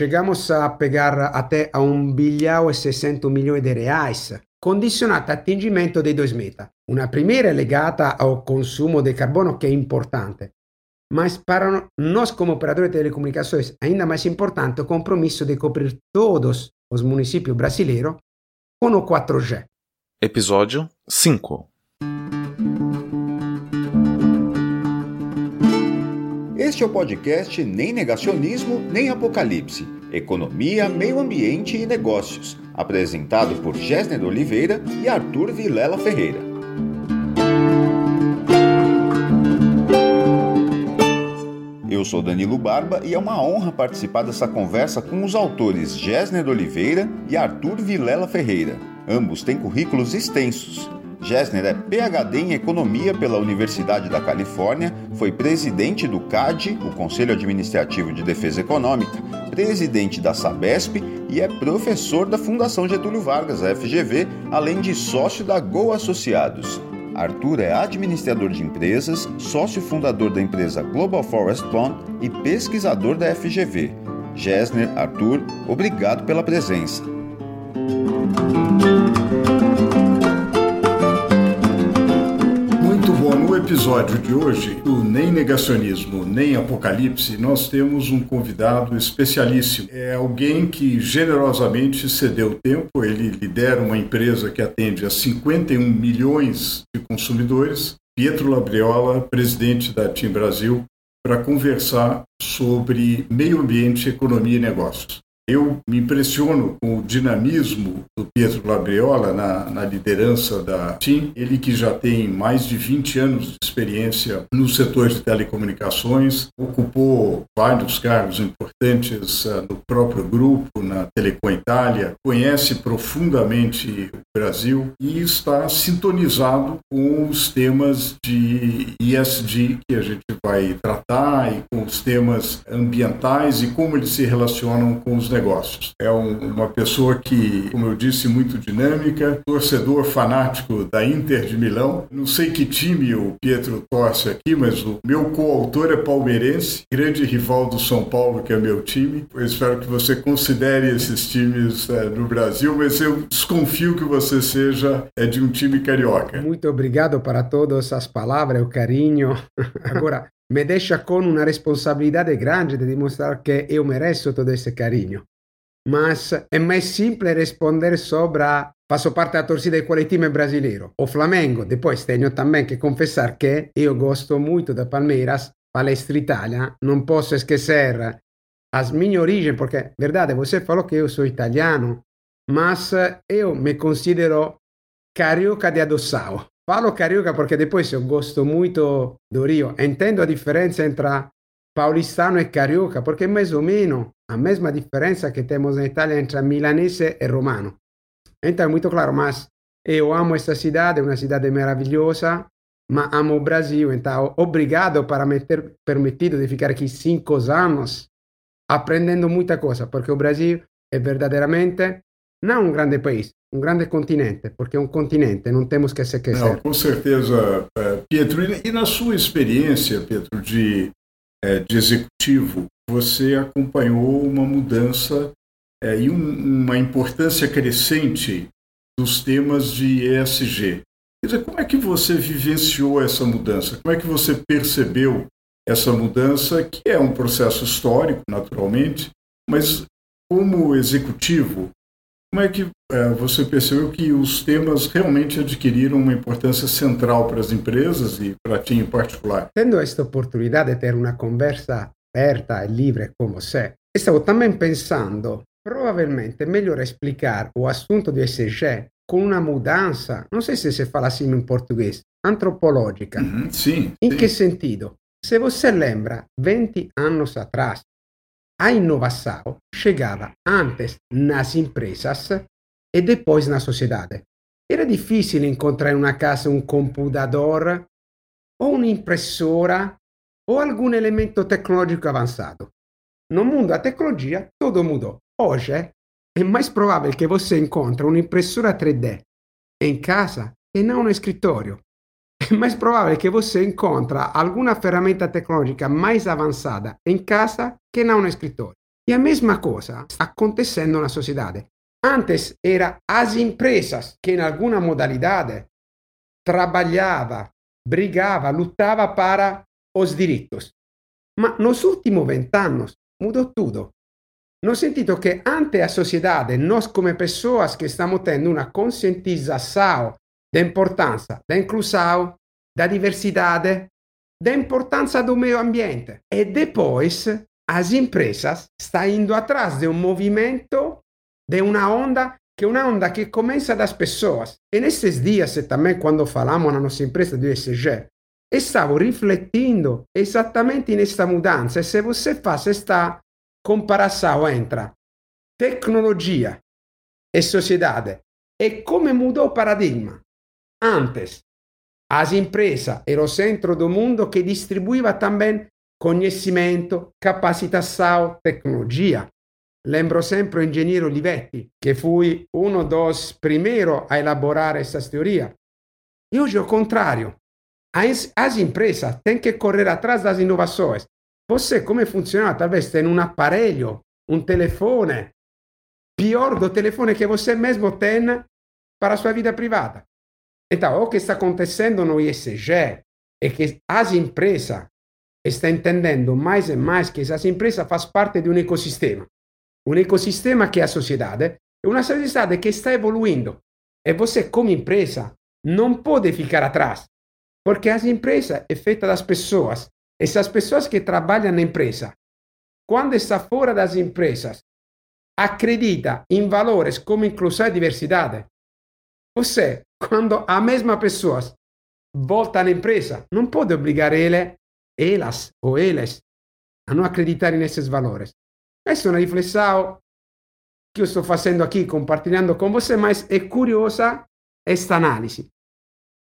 chegamos a pegar até a 1 bilhão e 600 milhões de reais, condicionata a atingimento dei dois meta. Una primeira é legata ao consumo de carbono, que é importante, mas para nós como operadores de telecomunicações, ainda mais importante o compromisso de cobrir todos os municípios brasileiros com o 4G. Episódio 5 Este é o podcast Nem Negacionismo, Nem Apocalipse. Economia, Meio Ambiente e Negócios. Apresentado por Gessner Oliveira e Arthur Vilela Ferreira. Eu sou Danilo Barba e é uma honra participar dessa conversa com os autores Gessner Oliveira e Arthur Vilela Ferreira. Ambos têm currículos extensos. Gessner é PhD em Economia pela Universidade da Califórnia, foi presidente do CAD, o Conselho Administrativo de Defesa Econômica, presidente da Sabesp e é professor da Fundação Getúlio Vargas, a FGV, além de sócio da Go Associados. Arthur é administrador de empresas, sócio fundador da empresa Global Forest Bond e pesquisador da FGV. Gessner, Arthur, obrigado pela presença. Episódio de hoje, do Nem Negacionismo, Nem Apocalipse, nós temos um convidado especialíssimo. É alguém que generosamente cedeu tempo. Ele lidera uma empresa que atende a 51 milhões de consumidores. Pietro Labriola, presidente da TIM Brasil, para conversar sobre meio ambiente, economia e negócios. Eu me impressiono com o dinamismo do Pietro Labriola na, na, liderança da TIM, ele que já tem mais de 20 anos de experiência no setor de telecomunicações, ocupou vários cargos importantes uh, no próprio grupo, na Telecom Itália, conhece profundamente o Brasil e está sintonizado com os temas de ESG que a gente vai tratar e com os temas ambientais e como eles se relacionam com os negócios negócios. É um, uma pessoa que, como eu disse, muito dinâmica, torcedor fanático da Inter de Milão. Não sei que time o Pietro torce aqui, mas o meu coautor é palmeirense, grande rival do São Paulo, que é meu time. Eu espero que você considere esses times é, no Brasil, mas eu desconfio que você seja é, de um time carioca. Muito obrigado para todas as palavras, o carinho. Agora, me deixa com uma responsabilidade grande de demonstrar que eu mereço todo esse carinho. Mas é mais simples responder sobre faço parte da torcida de quale time brasileiro. O Flamengo, depois tenho também que confessar que eu gosto muito da Palmeiras, Palestra Itália, não posso esquecer as minhas origens, porque, verdade, você falou que eu sou italiano, mas eu me considero carioca de adoçao. Falo carioca porque depois eu gosto muito do Rio. Entendo a diferença entre paulistano e carioca, porque mais ou menos a mesma diferença que temos na Itália entre milanese e romano. Então é muito claro, mas eu amo essa cidade, é uma cidade maravilhosa, mas amo o Brasil, então obrigado para me ter permitido de ficar aqui cinco anos aprendendo muita coisa, porque o Brasil é verdadeiramente não um grande país, um grande continente, porque é um continente, não temos que se esquecer. Não, com certeza, eh, Pietro. E na sua experiência, Pietro, de, eh, de executivo, você acompanhou uma mudança é, e um, uma importância crescente dos temas de ESG. Quer dizer, como é que você vivenciou essa mudança? Como é que você percebeu essa mudança, que é um processo histórico, naturalmente, mas como executivo, como é que é, você percebeu que os temas realmente adquiriram uma importância central para as empresas e para ti em particular? Tendo esta oportunidade de ter uma conversa aperta e livre con você. E stavo também pensando, provavelmente é melhor explicar o assunto do ESG com uma mudança, não sei se se fala assim em português, antropológica. Uhum, sim. Em sim. que sentido? Se você lembra, 20 anos atrás, a inovação chegava antes nas empresas e depois na sociedade. Era difícil encontrar em uma casa um computador ou un'impressora ou algum elemento tecnológico avançado. No mundo da tecnologia, tudo mudou. Hoje é mais provável que você encontre un'impressora 3D em casa e não no escritório. É mais provável que você encontre alguma ferramenta tecnológica mais avançada em casa que não no escritório. E a mesma coisa está acontecendo na sociedade. Antes era as empresas que em alguma modalidade trabalhava, brigava, lutava para os direitos. Ma nos últimos vent'anni mudou tudo. No sentido que ante a sociedade, nós como pessoas que estamos tendo uma conscientização da importância da inclusão, da diversidade, da importância do meio ambiente. E depois as empresas estão indo atrás de um movimento, de uma onda, que é uma onda que começa das pessoas. E nesses dias, também quando falamos na nossa empresa do ESG, stavo riflettendo esattamente in questa mudanza e se você faz esta comparação entre tecnologia e sociedade e come mudou o paradigma. Antes, as empresas eram o centro do mundo que distribuiva também conhecimento, capacitação, tecnologia. Lembro sempre o Olivetti, que foi um dos primeiros a elaborar essa teoria. E hoje é o contrário. As, as empresas têm que correr atrás das inovações. Você, como funciona? Talvez tem um aparelho, um telefone, pior do telefone que você mesmo tem para a sua vida privada. Então, o que está acontecendo no ISG é que as empresas estão entendendo mais e mais que essas empresas fazem parte de um ecossistema. Um ecossistema que é a sociedade, é uma sociedade que está evoluindo. E você, como empresa, não pode ficar atrás. Porque as empresas é feita das pessoas. Essas pessoas que trabalham na empresa, quando está fora das empresas, acredita em valores como inclusão e diversidade. Você, quando a mesma pessoa volta na empresa, não pode obrigar ele, elas ou eles a não acreditar nesses valores. Essa é uma reflexão que eu estou fazendo aqui, compartilhando com você, mas é curiosa esta análise.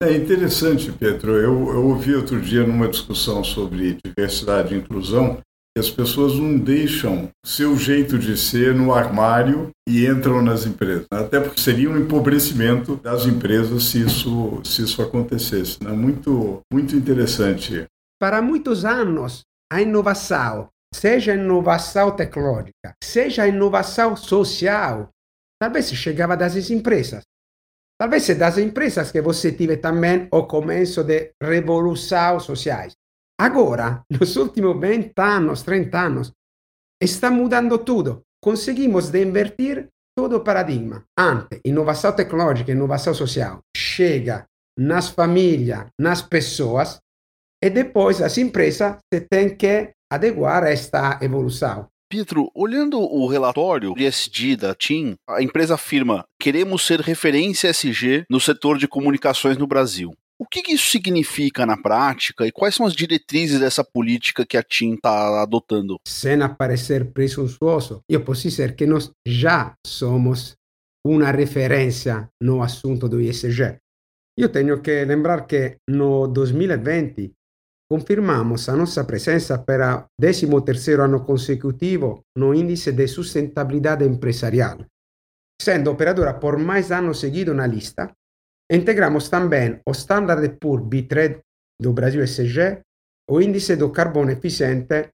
É interessante, Pedro. Eu, eu ouvi outro dia numa discussão sobre diversidade e inclusão as pessoas não deixam seu jeito de ser no armário e entram nas empresas. Até porque seria um empobrecimento das empresas se isso, se isso acontecesse. Né? Muito, muito interessante. Para muitos anos, a inovação, seja a inovação tecnológica, seja a inovação social, talvez chegava das empresas. Talvez das empresas que você tive também o começo de revolução sociais. Agora, nos últimos 20 anos, 30 anos, está mudando tudo. Conseguimos de invertir todo o paradigma. Antes, inovação tecnológica, inovação social chega nas famílias, nas pessoas, e depois as empresas se têm que adequar a esta evolução. Pietro, olhando o relatório de SD da TIM, a empresa afirma: queremos ser referência SG no setor de comunicações no Brasil. O que, isso significa na prática e quais são as diretrizes dessa política que a TIM está adotando? Sem parecer presunçoso, eu posso dizer que nós já somos uma referência no assunto do ISG. Eu tenho que lembrar que no 2020 Confermamos a nossa presença para 13º ano consecutivo no Índice de Sustentabilidade Empresarial. Sendo operadora por mais anos seguidos na lista, integramos também o Standard Poor B3 do Brasil SG, o Índice do Carbono Eficiente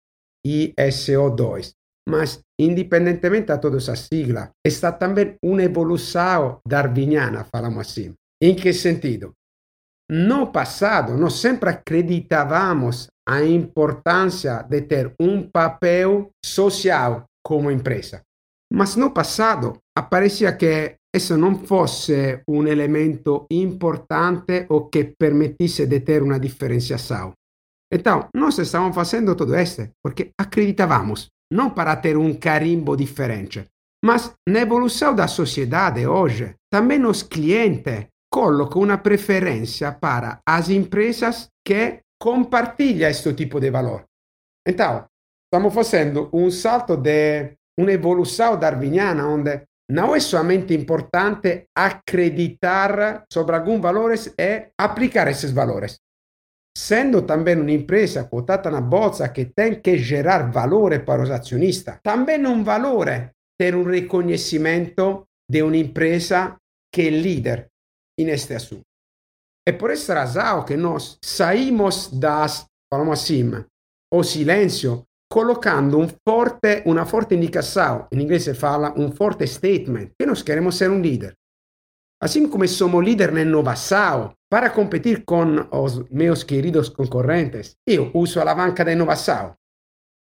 ISO2. Mas, independentemente de todas as siglas, está também uma evolução darwiniana, falamos assim. Em que sentido? No passado, nós sempre acreditávamos a importância de ter um papel social como empresa. Mas no passado, aparecia que isso não fosse um elemento importante ou que permitisse de ter uma diferenciação. Então, nós estávamos fazendo tudo isso porque acreditávamos, não para ter um carimbo diferente. Mas na evolução da sociedade hoje, também os clientes coloco una preferência para as empresas que compartilham este tipo de valor. Então, estamos fazendo um salto de uma evolução darwiniana, onde não é somente importante acreditar sobre alguns valores e aplicar esses valores. Sendo também uma empresa quotada na bolsa que tem que gerar valore para os acionistas, também é um valore ter um reconhecimento de uma empresa que é líder en este asunto. É por esta razão que nós saímos das, falamos assim, o silêncio colocando un forte, una forte indicação, in inglese fala un forte statement, che nós queremos ser um líder. Assim como somos líder na inovação, para competir com os meus queridos concorrentes, eu uso a alavanca da inovação.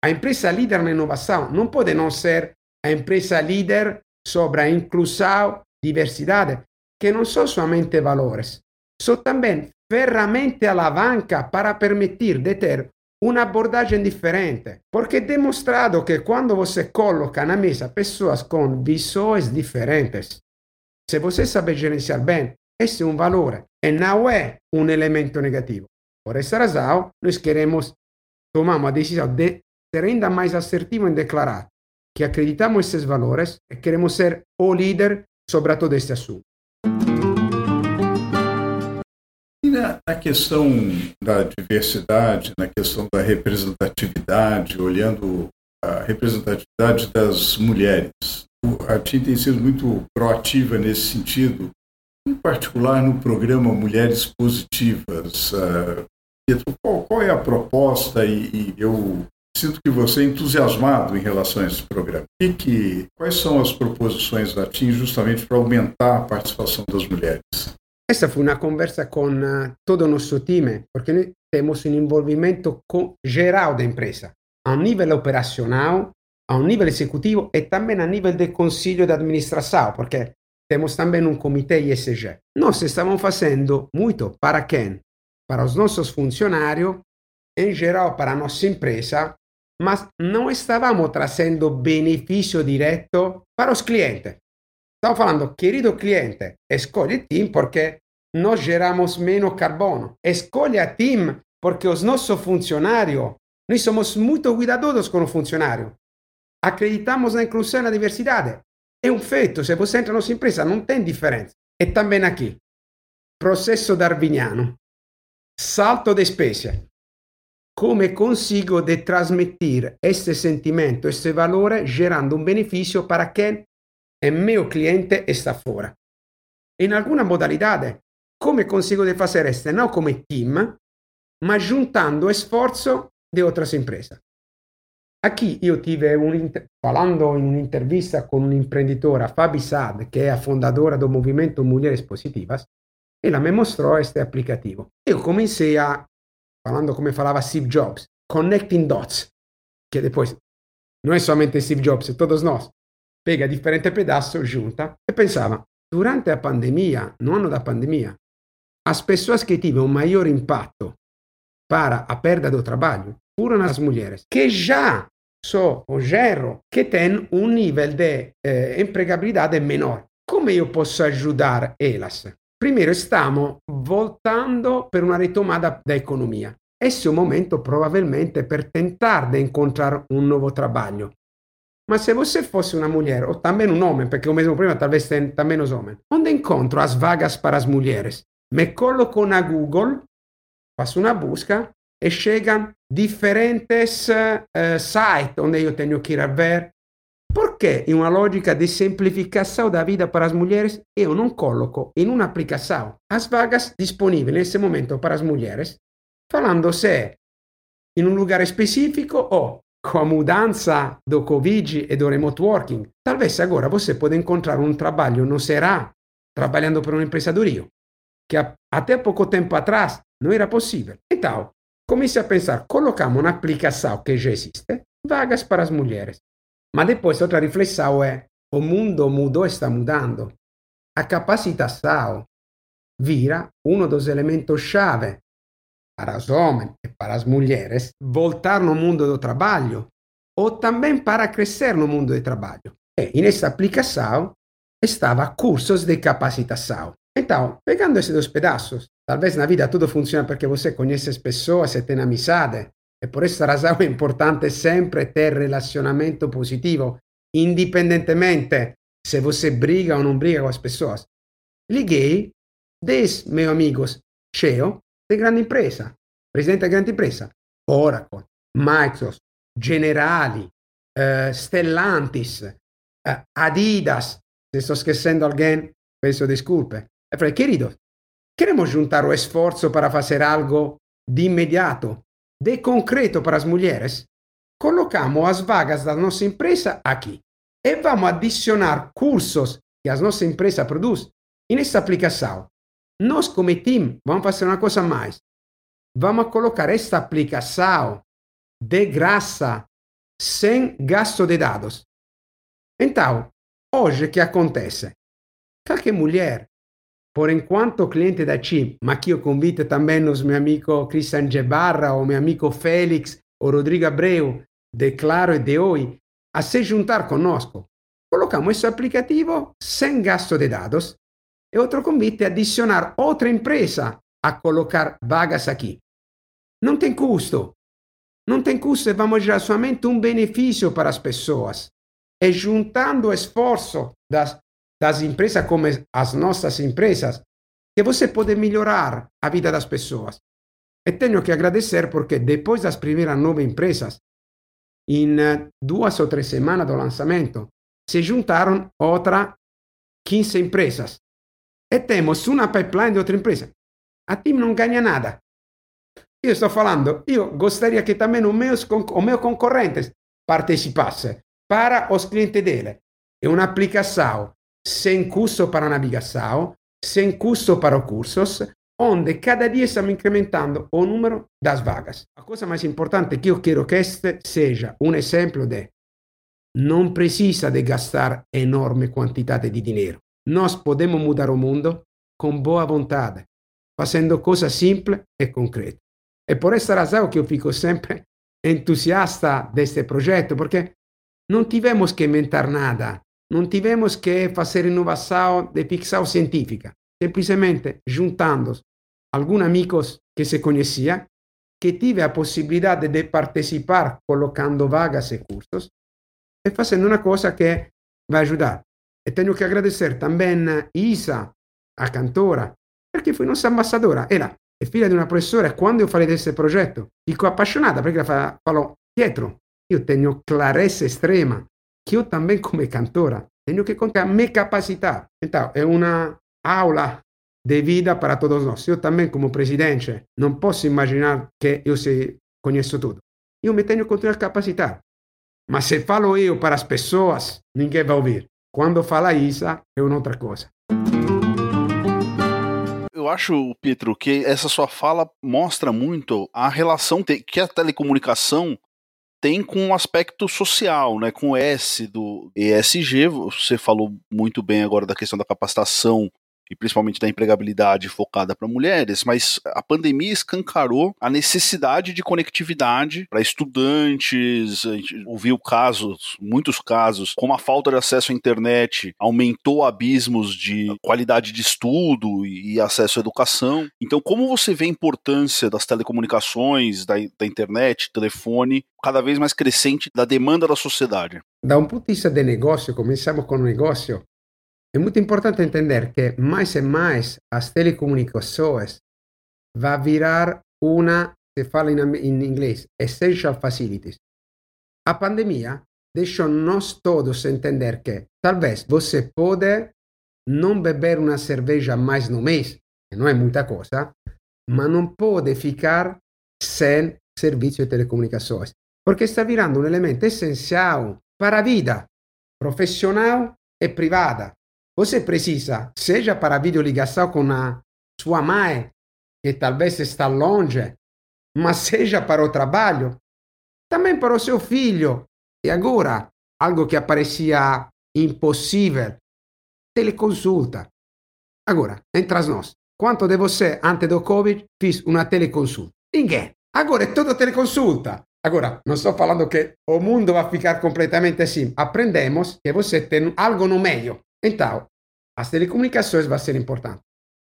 A empresa líder na inovação não pode não ser a empresa líder sobre a inclusão, diversidade, que não são somente valores, são também ferramente alavanca para permitir de ter uma abordagem diferente, porque é demonstrado que quando você coloca na mesa pessoas com visões diferentes, se você sabe gerenciar bem, esse é um valor e não é um elemento negativo. Por essa razão, nós queremos tomar a decisão de ser ainda mais assertivo em declarar que acreditamos esses valores e queremos ser o líder sobre todo este assunto. Na, na questão da diversidade, na questão da representatividade, olhando a representatividade das mulheres, a TIM tem sido muito proativa nesse sentido, em particular no programa Mulheres Positivas. Uh, qual, qual, é a proposta? E, e, eu sinto que você é entusiasmado em relação a esse programa. E que, quais são as proposições da TIM justamente para aumentar a participação das mulheres? Esta fue una conversa con uh, todo nuestro team, porque tenemos un envolvimiento con, geral de empresa, a un nivel operacional, a un nivel ejecutivo y también a nivel de consejo de administración, porque tenemos también un comité ISG. Nos estamos haciendo mucho para quién? Para los nuestros funcionarios, en general para nuestra empresa, mas no estábamos trazendo beneficio directo para los clientes. Estamos falando, querido cliente, escolhe Team porque nós geramos menos carbono. Escolhe a Team porque os nossos funcionários, nós somos muito cuidadosos com o funcionário. Acreditamos na inclusão e na diversidade. É um feito, se você entra na nossa empresa, não tem diferença. E também aqui, processo darwiniano, salto de espécie. Come consigo de transmitir este sentimento, este valore, gerando un beneficio para quem é meu cliente está fora. In alcuna modalidade, come consigo de fazer este? Não como team, mas juntando esforço de outras empresas. Aqui io tive un, falando in un'intervista con un'imprenditore, Fabi Sad, che è a fondatora del movimento Mulheres Positivas, ela me mostrò questo applicativo. Io comecei a, parlando come falava Steve Jobs, connecting dots, che depois non è solamente Steve Jobs, todos nós. Pega diferente pedaço, junta e pensava, durante a pandemia, no ano da pandemia, as pessoas que um maior impacto para a perda do trabalho foram as mulheres, que já são o gerro que tem um nível de eh, empregabilidade menor. Como eu posso ajudar elas? Primeiro, estamos voltando per una retomada da economia. É o momento, provavelmente, per tentar de encontrar um novo trabalho. Ma se você fosse uma mulher, ou também um homem, porque o mesmo prima talvez tem também os homens, onde encontro as vagas para as mulheres? Me coloco na Google, faço uma busca e chegam diferentes uh, sites onde eu tenho que ir ver. Porque em uma lógica de simplificação da vida para as mulheres, eu não coloco em uma aplicação as vagas disponíveis nesse momento para as mulheres, falando se é em um lugar específico ou com a mudança do Covid e do remote working, talvez agora você pode encontrar um trabalho no será trabalhando para uma empresa do Rio, que até pouco tempo atrás não era possível. Então, comece a pensar, colocamos uma aplicação que já existe, vagas para as mulheres. Mas depois outra reflexão é, o mundo mudou, está mudando. A capacitação vira um dos elementos chave para os homens e para as mulheres voltar no mundo do trabalho ou também para crescer no mundo do trabalho. E nessa aplicação estava cursos de capacitação. Então, pegando esses dois pedaços, talvez na vida tudo funciona porque você conhece as pessoas e tem amizade, e por essa razão é importante sempre ter relacionamento positivo, independentemente se você briga ou não briga com as pessoas. Liguei 10 meus amigos CEO de grande impresa, presidente di grande impresa, Oracle, Microsoft, Generali, eh, Stellantis, eh, Adidas, se sto scherzando alguien, penso disculpe. E falei, querido, queremos juntar o esforço para fazer algo de imediato, de concreto para as mulheres? colocamos as vagas da nossa empresa aqui e vamos adicionar cursos que a nossa empresa produz nessa aplicação. Nós, como time, vamos fazer uma coisa mais. Vamos colocar esta aplicação de graça, sem gasto de dados. Então, hoje o que acontece? Qualquer mulher, por enquanto cliente da CIM, ma que eu convido também os meu amigo Christian Gebarra, ou meu amigo Félix, ou Rodrigo Abreu, de Claro e de Oi, a se juntar conosco. Colocamos esse aplicativo sem gasto de dados e outro convite é adicionar outra empresa a colocar vagas aqui. Não tem custo. Não tem custo e vamos gerar somente um benefício para as pessoas. E juntando esforço das, das empresas como as nossas empresas, que você pode melhorar a vida das pessoas. E tenho que agradecer porque depois das primeiras nove empresas, em duas ou três semanas do lançamento, se juntaram outras 15 empresas. E temos uma pipeline de outra empresa. A team não ganha nada. Eu estou falando, eu gostaria que também os meus, os meus concorrentes participassem para os clientes dele. É uma aplicação sem custo para navegação, sem custo para os cursos, onde cada dia estamos incrementando o número das vagas. A coisa mais importante que eu quero que este seja um exemplo de não precisa de gastar enorme quantidade de dinheiro. Nós podemos mudar o mundo com boa vontade, fazendo coisas simples e concretas. E por esta razão que eu fico sempre entusiasta deste projeto, porque não tivemos que inventar nada, não tivemos que fazer inovação de ficção científica, simplesmente juntando alguns amigos que se conhecia, que tive a possibilidade de participar colocando vagas e cursos e fazendo uma coisa que vai ajudar. E tenho que agradecer também Isa, a cantora, perché foi nossa ambassadora. Ela è figlia di una professora quando io falei di questo progetto, fico appassionata perché fa, falò, Pietro, io tengo clarezza estrema, che io também come cantora, tengo che contare a me capacità. Então, è una aula de vida para todos nós. Eu também, como presidente, não posso imaginar que eu sei, conheço tudo. Eu me tenho que continuar a capacitar. Mas se falo eu para as pessoas, ninguém vai ouvir. Quando fala Isa, é outra coisa. Eu acho, Pietro, que essa sua fala mostra muito a relação que a telecomunicação tem com o aspecto social, né, com o S do ESG. Você falou muito bem agora da questão da capacitação e principalmente da empregabilidade focada para mulheres, mas a pandemia escancarou a necessidade de conectividade para estudantes. A gente ouviu casos, muitos casos, como a falta de acesso à internet aumentou abismos de qualidade de estudo e acesso à educação. Então, como você vê a importância das telecomunicações, da, da internet, telefone, cada vez mais crescente da demanda da sociedade? Da um ponto de vista de negócio, começamos com o negócio. É muito importante entender que mais e mais as telecomunicações vai virar uma, se fala em, inglês, essential facilities. A pandemia deixou nós todos entender que talvez você pode não beber uma cerveja mais no mês, que não é muita coisa, mas não pode ficar sem serviço de telecomunicações, porque está virando um elemento essencial para a vida profissional e privada. Você precisa, seja para videoligação com a sua mãe, que talvez está longe, mas seja para o trabalho, também para o seu filho. E agora, algo que parecia impossível, teleconsulta. Agora, entre nós, quanto de você, antes do Covid, fez uma teleconsulta? Ninguém. Agora é tudo teleconsulta. Agora, não estou falando que o mundo vai ficar completamente assim. Aprendemos que você tem algo no meio. Então, as telecomunicações vai ser importante.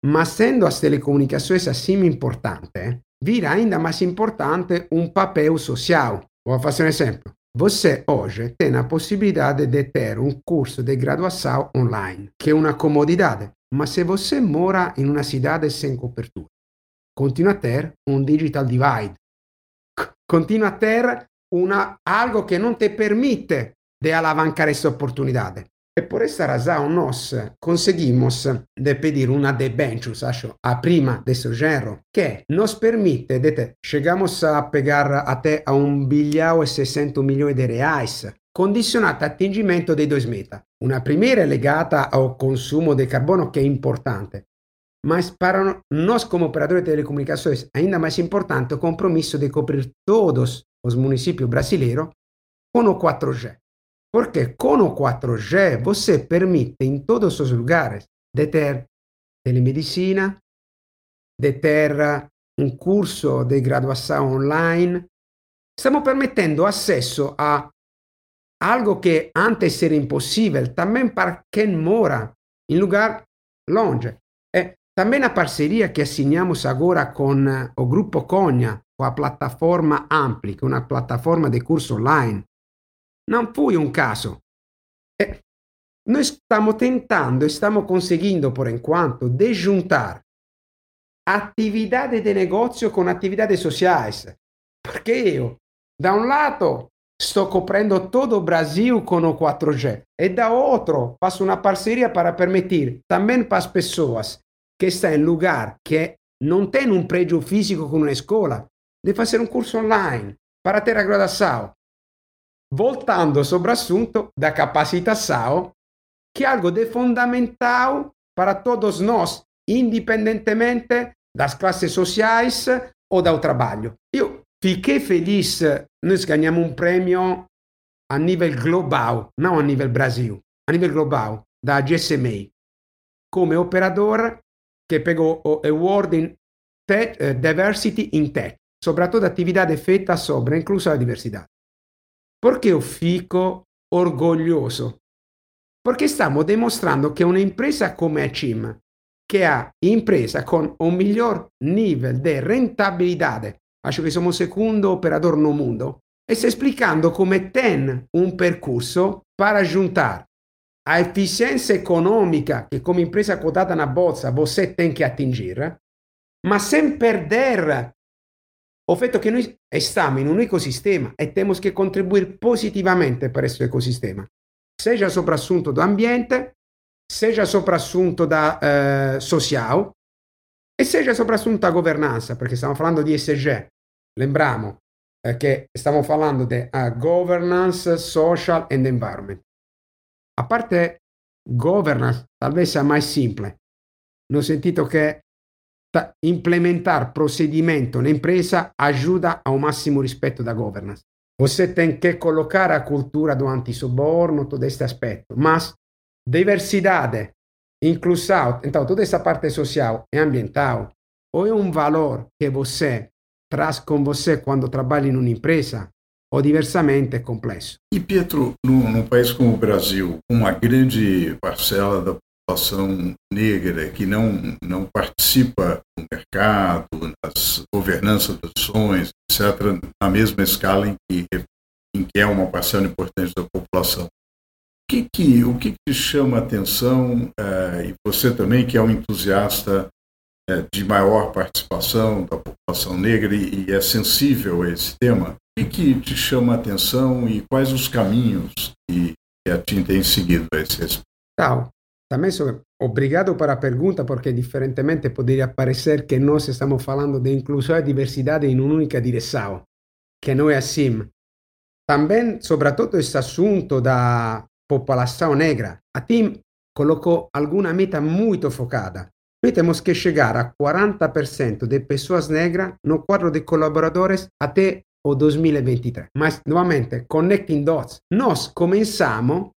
Mas sendo as telecomunicações assim importantes, vira ainda mais importante um papel social. Vou fazer um exemplo. Você hoje tem a possibilidade de ter um curso de graduação online, que é uma comodidade. Mas se você mora em uma cidade sem cobertura, continua a ter um digital divide. Continua a ter una, algo que não te permite de alavancar essa oportunidade. E por esta razão nós conseguimos de pedir uma debêntures, acho, a prima desse género, que nos permite de chegamos a pegar até a 1 bilhão e 600 milhões de reais, condicionata a atingimento dei dois meta. Una primeira é legata ao consumo de carbono, que é importante, mas para nós como operadores de telecomunicações, ainda mais importante o compromisso de cobrir todos os municípios brasileiros com o 4G. Porque com o 4G você permite em todos os lugares de ter telemedicina, de ter um curso de graduação online. Estamos permettendo acesso a algo que antes era impossível também para quem mora em lugar longe. E também a parceria que assinamos agora com o Grupo Cogna, com a plataforma Ampli, que é uma plataforma de curso online, não foi um caso. É, nós estamos tentando, estamos conseguindo por enquanto, de juntar atividade de negócio com atividades sociais. Porque eu, da um lado, sto coprendo todo o Brasil com o 4G e da outro, faço uma parceria para permitir também para as pessoas que estão em lugar que não tem um prédio físico com uma escola, de fazer um curso online para ter a graduação voltando sobre o assunto da capacitação, que é algo de fundamental para todos nós, independentemente das classes sociais ou do trabalho. Eu fiquei feliz, nós ganhamos um prêmio a nível global, não a nível Brasil, a nível global, da GSMA, come operador che pegou o Award in tech, uh, Diversity in Tech, soprattutto attività feita sobre incluso a diversidade. Perché fico orgulhoso? Porque estamos demonstrando que uma empresa como a CIM, que é a empresa com o melhor nível de rentabilidade, acho que somos o segundo operador no mundo, está explicando come tem um percurso para juntar a eficiência econômica que como empresa cotada na bolsa você tem que atingir, mas sem perder o fatto che noi stiamo in un ecosistema e temos que contribuir positivamente para esse ecosistema, seja sobre assunto do ambiente, seja sobre assunto da eh, social e seja sobre assunto da governanza, perché stiamo parlando di ESG. Lembriamo eh, che stiamo parlando di uh, governance, social and environment. A parte governance, talvez sia mais simple. Non sentito che implementar procedimento na empresa ajuda ao máximo respeito da governance. Você tem que colocar a cultura do anti-suborno, todo este aspecto. Mas diversidade, inclusão, então toda essa parte social e ambiental, ou é um valor que você traz com você quando trabalha em uma empresa, ou diversamente é complexo. E Pietro, num, num país como o Brasil, uma grande parcela da população negra que não, não participa do mercado, nas governanças das ações, etc., na mesma escala em que, em que é uma parcela importante da população. O que, que, o que te chama a atenção, uh, e você também, que é um entusiasta uh, de maior participação da população negra e, e, é sensível a esse tema, o que, que te chama a atenção e quais os caminhos que, que a TIM tem seguido a esse respeito? Também sou obrigado para a pergunta, porque diferentemente poderia parecer que nós estamos falando de inclusão e diversidade em uma única direção, que não é assim. Também, sobretudo, esse assunto da população negra, a TIM colocou alguma meta muito focada. Nós temos que chegar a 40% de pessoas negras no quadro de colaboradores até o 2023. Mas, novamente, connecting dots, nós começamos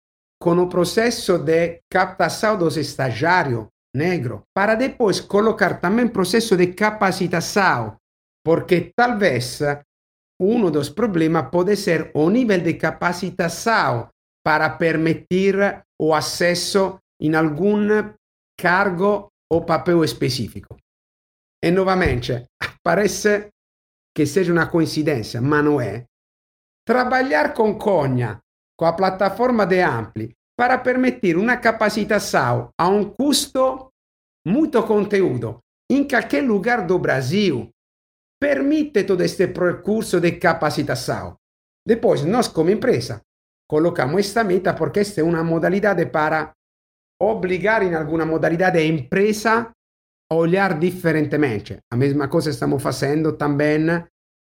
com o processo de captação dos estagiários negros, para depois colocar também processo de capacitação, porque talvez um dos problemas pode ser o nível de capacitação para permitir o acesso em algum cargo ou papel específico. E novamente, parece que seja uma coincidência, mas não é. Trabalhar com Cogna com a plataforma de Ampli para permitir uma capacitação a um custo muito conteúdo em qualquer lugar do Brasil permite todo este percurso de capacitação. Depois, nós como empresa, colocamos esta meta porque esta es una modalidad para obligar en alguna modalidad de empresa a olhar diferentemente. A mesma coisa estamos fazendo também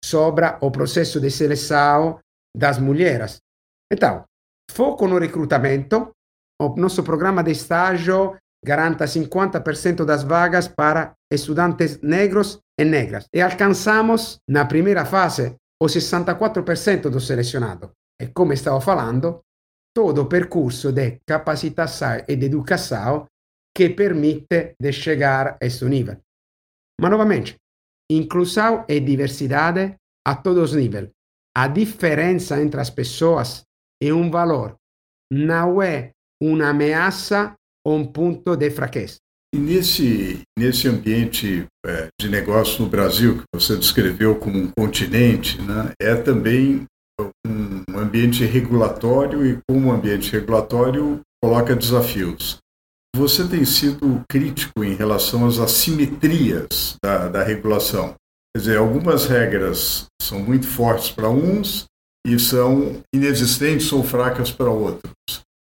sobre o processo de seleção das mulheres. Então, foco no recrutamento. O nosso programa de estágio garanta 50% das vagas para estudantes negros e negras. E alcançamos, na primeira fase, o 64% do selecionado. E come stavo falando, todo o percurso de capacitação e de educação que permite de chegar a este nível. Mas, novamente, inclusão e diversidade a todos os níveis. A diferença entre as pessoas é um valor, não é uma ameaça ou um ponto de fraqueza. E nesse, nesse ambiente é, de negócio no Brasil, que você descreveu como um continente, né, é também um ambiente regulatório e, como ambiente regulatório, coloca desafios. Você tem sido crítico em relação às assimetrias da, da regulação. Quer dizer, algumas regras são muito fortes para uns e são inexistentes ou fracas para outros.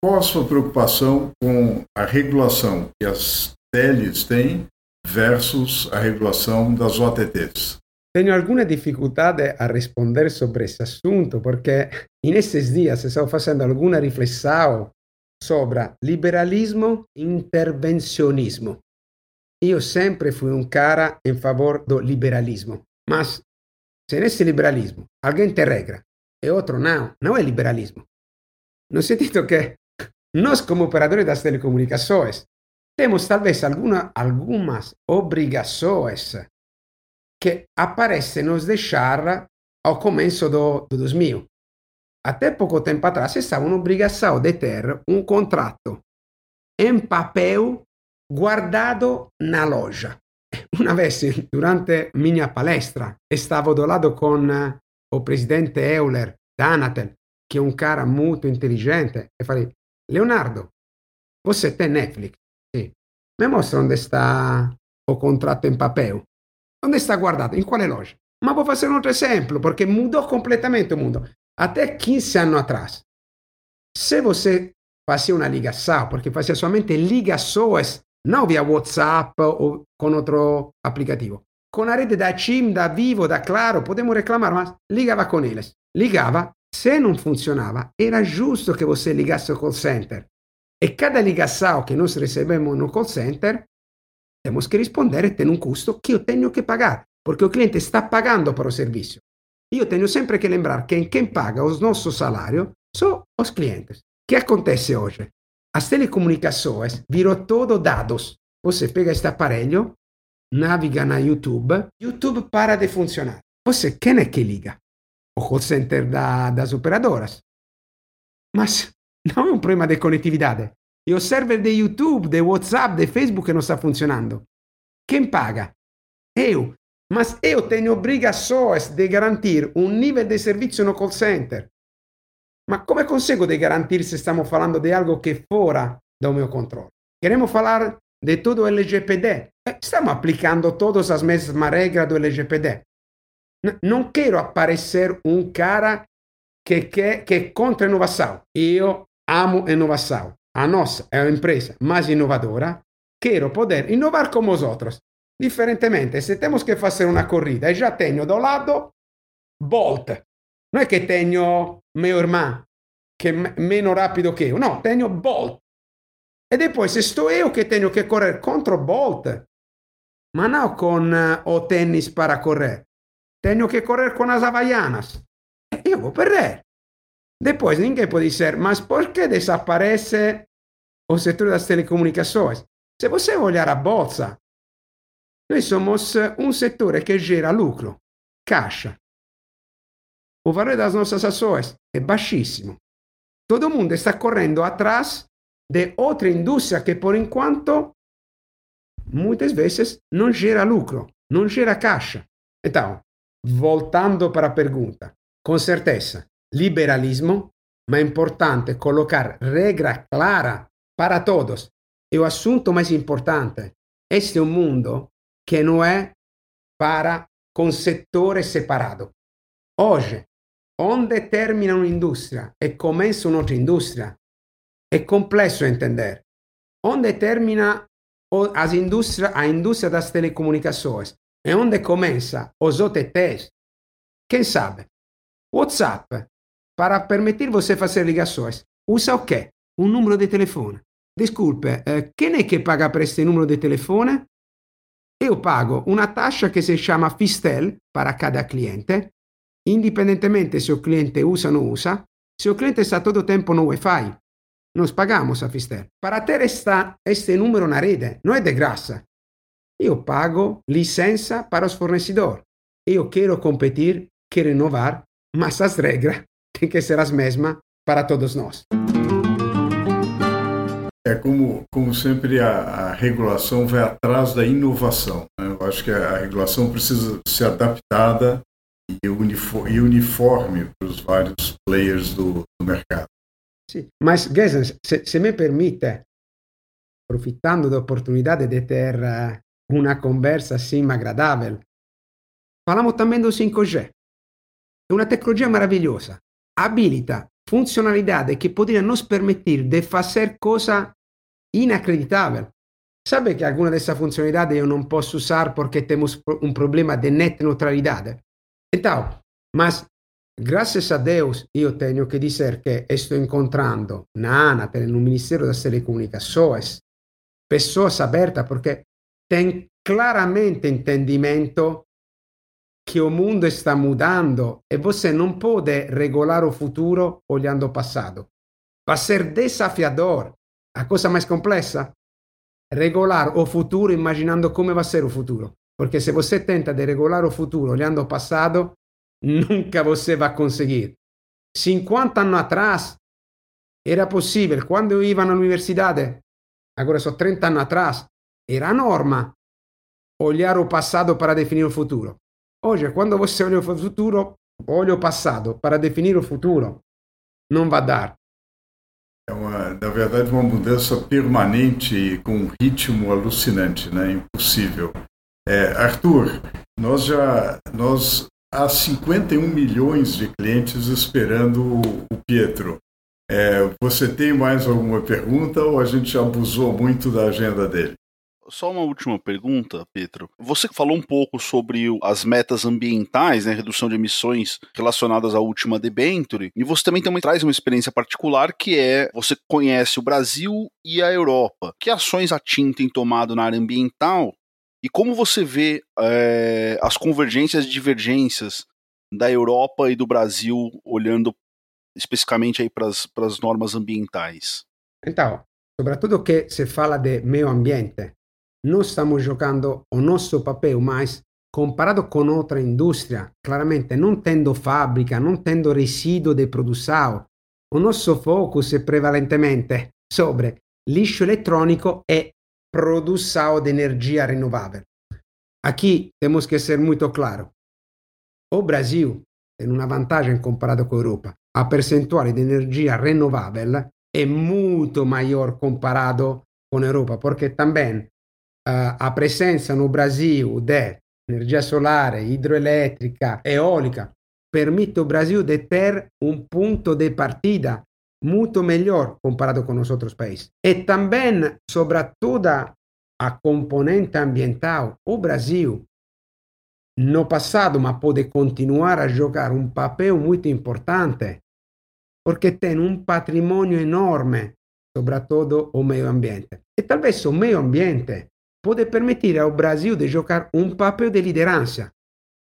Qual a sua preocupação com a regulação que as teles têm versus a regulação das OTTs? Tenho alguma dificuldade a responder sobre esse assunto, porque nesses dias estou fazendo alguma reflexão sobre liberalismo e intervencionismo. Io sempre fui un cara in favore do liberalismo, mas se nesse liberalismo alguém te regra e outro não, não é liberalismo. No sentido que nós como operadores das telecomunicações temos talvez alguma, algumas obrigações que aparecem nos deixar ao começo do, do 2000. Até pouco tempo atrás estava uma obrigação de ter um contrato em papel guardado na loja. Una vez, durante minha palestra, stavo do lado con o presidente Euler da Anatel, che è un cara molto intelligente, e falei, Leonardo, você tem Netflix? Sì. Mi mostra onde sta o contratto in papel. Onde sta guardato? In quale loja? Ma vou fazer um outro exemplo, porque mudou completamente o mundo. Até 15 anos atrás, se você fazia uma ligação, porque fazia somente ligações no via WhatsApp o con otro aplicativo. Con la rete da CIM, da Vivo, da Claro, podemos reclamar, ma ligava con eles. Ligava, se non funzionava, era giusto che você ligasse al call center. E cada ligação que nós recebemos no call center, temos que responder tem um custo que eu tenho que pagar, porque o cliente está pagando para o serviço. Io tenho sempre que lembrar que quem paga o nosso salário são os clientes. Que acontece hoje? As telecomunicações virou todo dados. Você pega este aparelho, naviga na YouTube, YouTube para de funcionar. Você, quem é que liga? O call center da, das operadoras. Mas não é um problema de conectividade. E o server de YouTube, de WhatsApp, de Facebook não está funcionando. Quem paga? Eu. Mas eu tenho obrigações de garantir um nível de serviço no call center. Ma come consigo de garantir se estamos falando de algo que fora do meu controle? Queremos falar de todo o LGPD. Estamos aplicando todas as mesmas regras do LGPD. Não quero aparecer um cara que, que, que é contra a inovação. Eu amo inovação. A nossa é a empresa mais inovadora. Quero poder inovar como os outros. Diferentemente, se temos que fazer uma corrida e já tenho do lado Bolt, non è che tengo meu irmão che è meno rapido che io, no, tengo Bolt. E depois sto io che tengo che correre contro Bolt, ma non con uh, o tennis para correr. Tengo che correre con as Havaianas. E io vou perder. Depois ninguém pode dizer, mas por que desaparece o setor das telecomunicações? Se você olhar a bolsa, noi somos un settore che gera lucro, caixa. O valor das nossas ações é baixíssimo. Todo mundo está correndo atrás de outra indústria que, por enquanto, muitas vezes não gera lucro, não gera caixa. Então, voltando para a pergunta, com certeza, liberalismo, mas é importante colocar regra clara para todos. E o assunto mais importante, este é um mundo que não é para com setores separados. Hoje, onde termina un'industria e comincia un'altra industria. È complesso entender. Onde termina as indústria, a indústria das telecomunicações e onde começa os OTTs. Quem sabe? WhatsApp, para permitir você fazer ligações, usa o quê? Um número de telefone. Desculpe, eh, quem é que paga per questo número de telefone? Eu pago una taxa che si chiama Fistel para cada cliente, indipendentemente se o cliente usa ou não usa, se o cliente está todo o tempo no Wi-Fi. Nós pagamos a Fistel. Para ter esta, este número na rede, não é de graça. Eu pago licença para os fornecedores. Eu quero competir, quero inovar, mas as regras têm que ser as mesmas para todos nós. É como, como sempre a, a regulação vai atrás da inovação. Né? Eu acho que a, regulação precisa ser adaptada e uniforme para os vários players do, do mercado. Sim, mas Gesen, se, se me permite, approfittando dell'opportunità di ter una conversa assim agradável, falamos também do 5G. É uma tecnologia maravilhosa. Habilita funcionalidades que poderiam nos permitir de fazer coisa inacreditável. Sabe que alguma dessa funcionalidade eu não posso usar porque temos um problema de net neutralidade? Então, mas graças a Deus eu tenho que dizer que estou encontrando na ANATEL, no Ministério das Telecomunicações, pessoas abertas porque têm claramente entendimento que o mundo está mudando e você não pode regular o futuro olhando o passado. Vai ser desafiador a cosa mais complexa? Regular o futuro imaginando come vai ser o futuro. Porque se você tenta de regular o futuro olhando o passado, nunca você vai conseguir. 50 anos atrás era possível, quando eu ia na universidade, agora são 30 anos atrás, era norma olhar o passado para definir o futuro. Hoje, quando você olha o futuro, olha o passado para definir o futuro, não vai dar. É uma, na verdade, uma mudança permanente com um ritmo alucinante, né? Impossível. É, Arthur, nós já nós há 51 milhões de clientes esperando o Pietro. É, você tem mais alguma pergunta ou a gente abusou muito da agenda dele? Só uma última pergunta, Pedro. Você falou um pouco sobre as metas ambientais, né, redução de emissões relacionadas à última debenture, e você também, também traz uma experiência particular que é você conhece o Brasil e a Europa. Que ações a TIM tem tomado na área ambiental e como você vê é, as convergências e divergências da Europa e do Brasil olhando especificamente aí para as normas ambientais? Então, sobretudo que se fala de meio ambiente, não estamos jogando o nosso papel mais comparado com outra indústria, claramente não tendo fábrica, não tendo resíduo de produção, o nosso focus é prevalentemente sobre lixo eletrônico e produção de energia renovável. Aqui temos que ser muito claro. O Brasil tem uma vantagem comparado com a Europa. A percentuale de energia renovável é muito maior comparado com a Europa, porque também uh, a presença no Brasil de energia solare, hidroelétrica, eólica, permite ao Brasil de ter um ponto de partida muito melhor comparado com os outros países. E também, sobre a componente ambiental, o Brasil, no passado, mas pode continuar a jogar um papel muito importante, porque tem um patrimônio enorme, sobretudo o meio ambiente. E talvez o meio ambiente pode permitir ao Brasil de jogar um papel de liderança.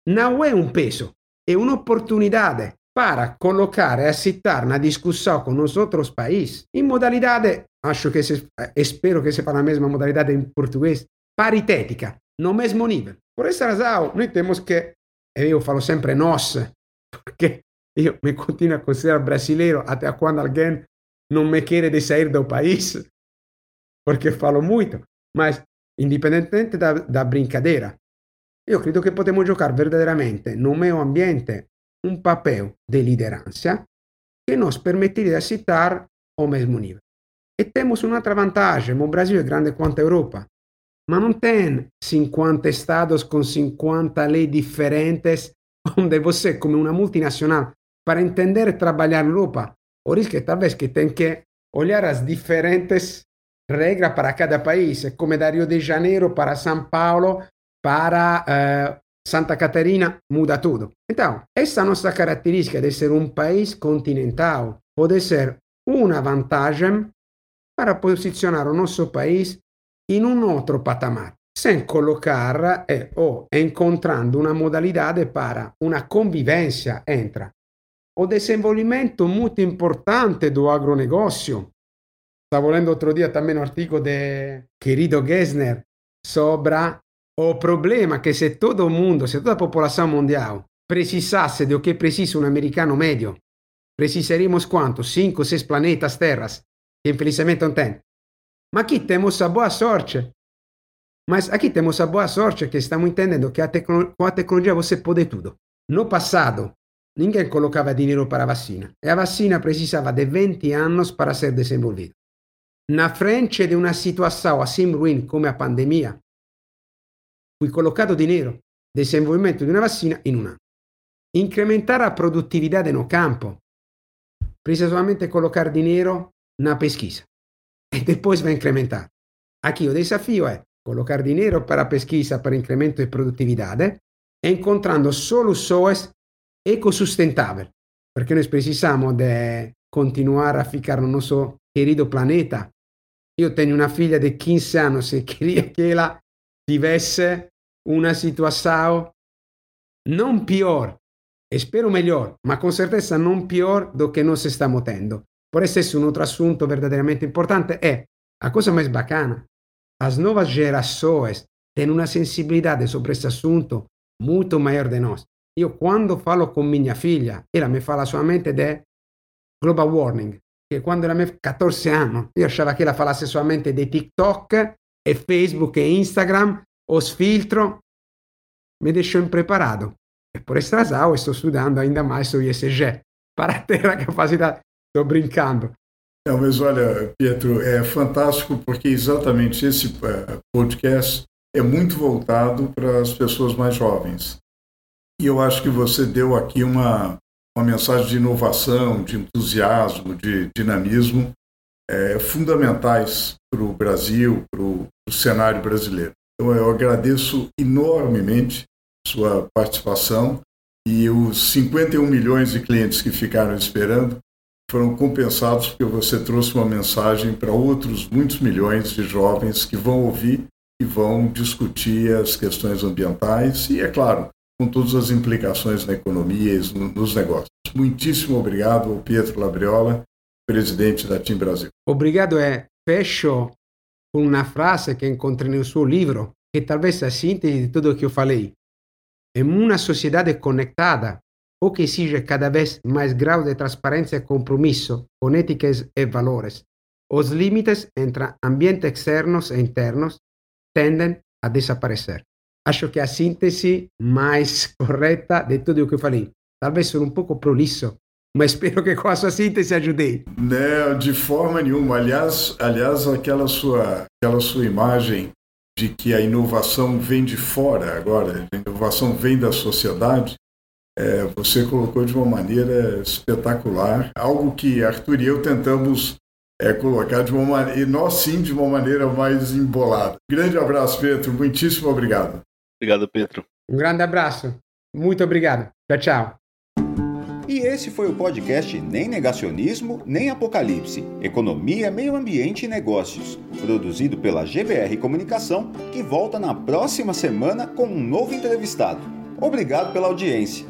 Não é um peso, é uma oportunidade para colocar e aceitar na discussão com os outros países em modalidade, acho que se, espero que seja a mesma modalidade em português, paritética, no mesmo nível. Por essa razão, nós temos que, eu falo sempre nós, porque eu me continuo a considerar brasileiro até quando alguém não me quer de sair do país, porque falo muito, mas indipendentemente da, da brincadeira. Io credo che potremmo giocare verdaderamente no meio ambiente um papel de liderança que nos permitiria de aceitar o mesmo nível. E temos un'altra vantagem, o Brasil é grande quanto a Europa, mas não tem 50 estados com 50 leis diferentes, onde você, como uma multinacional, para entender trabalhar na Europa, por isso que talvez que tem que olhar as diferentes regras para cada país, como da Rio de Janeiro para São Paulo, para uh, Santa Catarina, muda tudo. Então, essa nossa característica de ser um país continental pode ser uma vantagem para posicionar o nosso país em um outro patamar, sem colocar eh, ou encontrando uma modalidade para uma convivência entre o desenvolvimento muito importante do agronegócio. Estava lendo outro dia também um artigo de querido Gessner sobre o problema que se todo mundo, se toda a população mundial precisasse do que precisa um americano médio, precisaríamos quanto? 5, 6 planetas terras, que infelizmente não tem. Mas aqui temos a boa sorte. Mas aqui temos a boa sorte que estamos entendendo que a com tecnologia você pode tudo. No passado, ninguém colocava dinheiro para a vacina e a vacina precisava de 20 anos para ser desenvolvida. Na frente de uma situação assim ruim como a pandemia, cui colocado dinero, desenvolvimento di una vaccina in un anno. Incrementar a produttividade no campo. Precisa solamente colocar dinheiro na pesquisa. E depois vai incrementar. Aqui o desafio é colocar dinheiro para a pesquisa para incremento de produtividade, encontrando soluções ecosustentáveis. Porque nós precisamos de continuar a ficar no nosso querido planeta. Io tenho uma filha de 15 anos e queria que ela tivesse uma situação não pior, espero melhor, mas com certeza não pior do que nós estamos tendo. Por isso, esse é um outro assunto verdadeiramente importante. É a coisa mais bacana. As novas gerações têm uma sensibilidade sobre esse assunto muito maior de nós. Io quando falo com minha filha, ela me fala solamente de global warming, che quando aveva 14 anni, io achava che ela falasse solamente di TikTok e Facebook e Instagram os filtro, me deixou impreparado. E por esta razão estou estudando ainda mais sobre ESG, para ter a capacidade. Estou brincando. Não, mas olha, Pietro, é fantástico porque exatamente esse eh, podcast é muito voltado para as pessoas mais jovens. E eu acho que você deu aqui uma, uma mensagem de inovação, de entusiasmo, de dinamismo é, fundamentais para o Brasil, para o cenário brasileiro. Então, eu agradeço enormemente sua participação e os 51 milhões de clientes que ficaram esperando foram compensados porque você trouxe uma mensagem para outros muitos milhões de jovens que vão ouvir e vão discutir as questões ambientais e, é claro, com todas as implicações na economia e nos negócios. Muitíssimo obrigado ao Pietro Labriola, presidente da Team Brasil. Obrigado é fecho com uma frase que encontrei no seu livro, que talvez a síntese de tudo o que eu falei. Em uma sociedade conectada, o que exige cada vez mais grau de transparência e compromisso com éticas e valores, os limites entre ambiente externos e internos tendem a desaparecer. Acho que a síntese mais correta de tudo o que eu falei. Talvez sono um pouco prolisso, mas espero que com a sua síntese ajudei. Não, de forma nenhuma. Aliás, aliás aquela, sua, aquela sua imagem de que a inovação vem de fora agora, a inovação vem da sociedade, é, você colocou de uma maneira espetacular, algo que Arthur e eu tentamos é, colocar de uma maneira, e nós sim de uma maneira mais embolada. Grande abraço, Pedro, muitíssimo obrigado. Obrigado, Pedro. Um grande abraço. Muito obrigado. Tchau, tchau. E esse foi o podcast Nem Negacionismo, Nem Apocalipse Economia, Meio Ambiente e Negócios, produzido pela GBR Comunicação, que volta na próxima semana com um novo entrevistado. Obrigado pela audiência.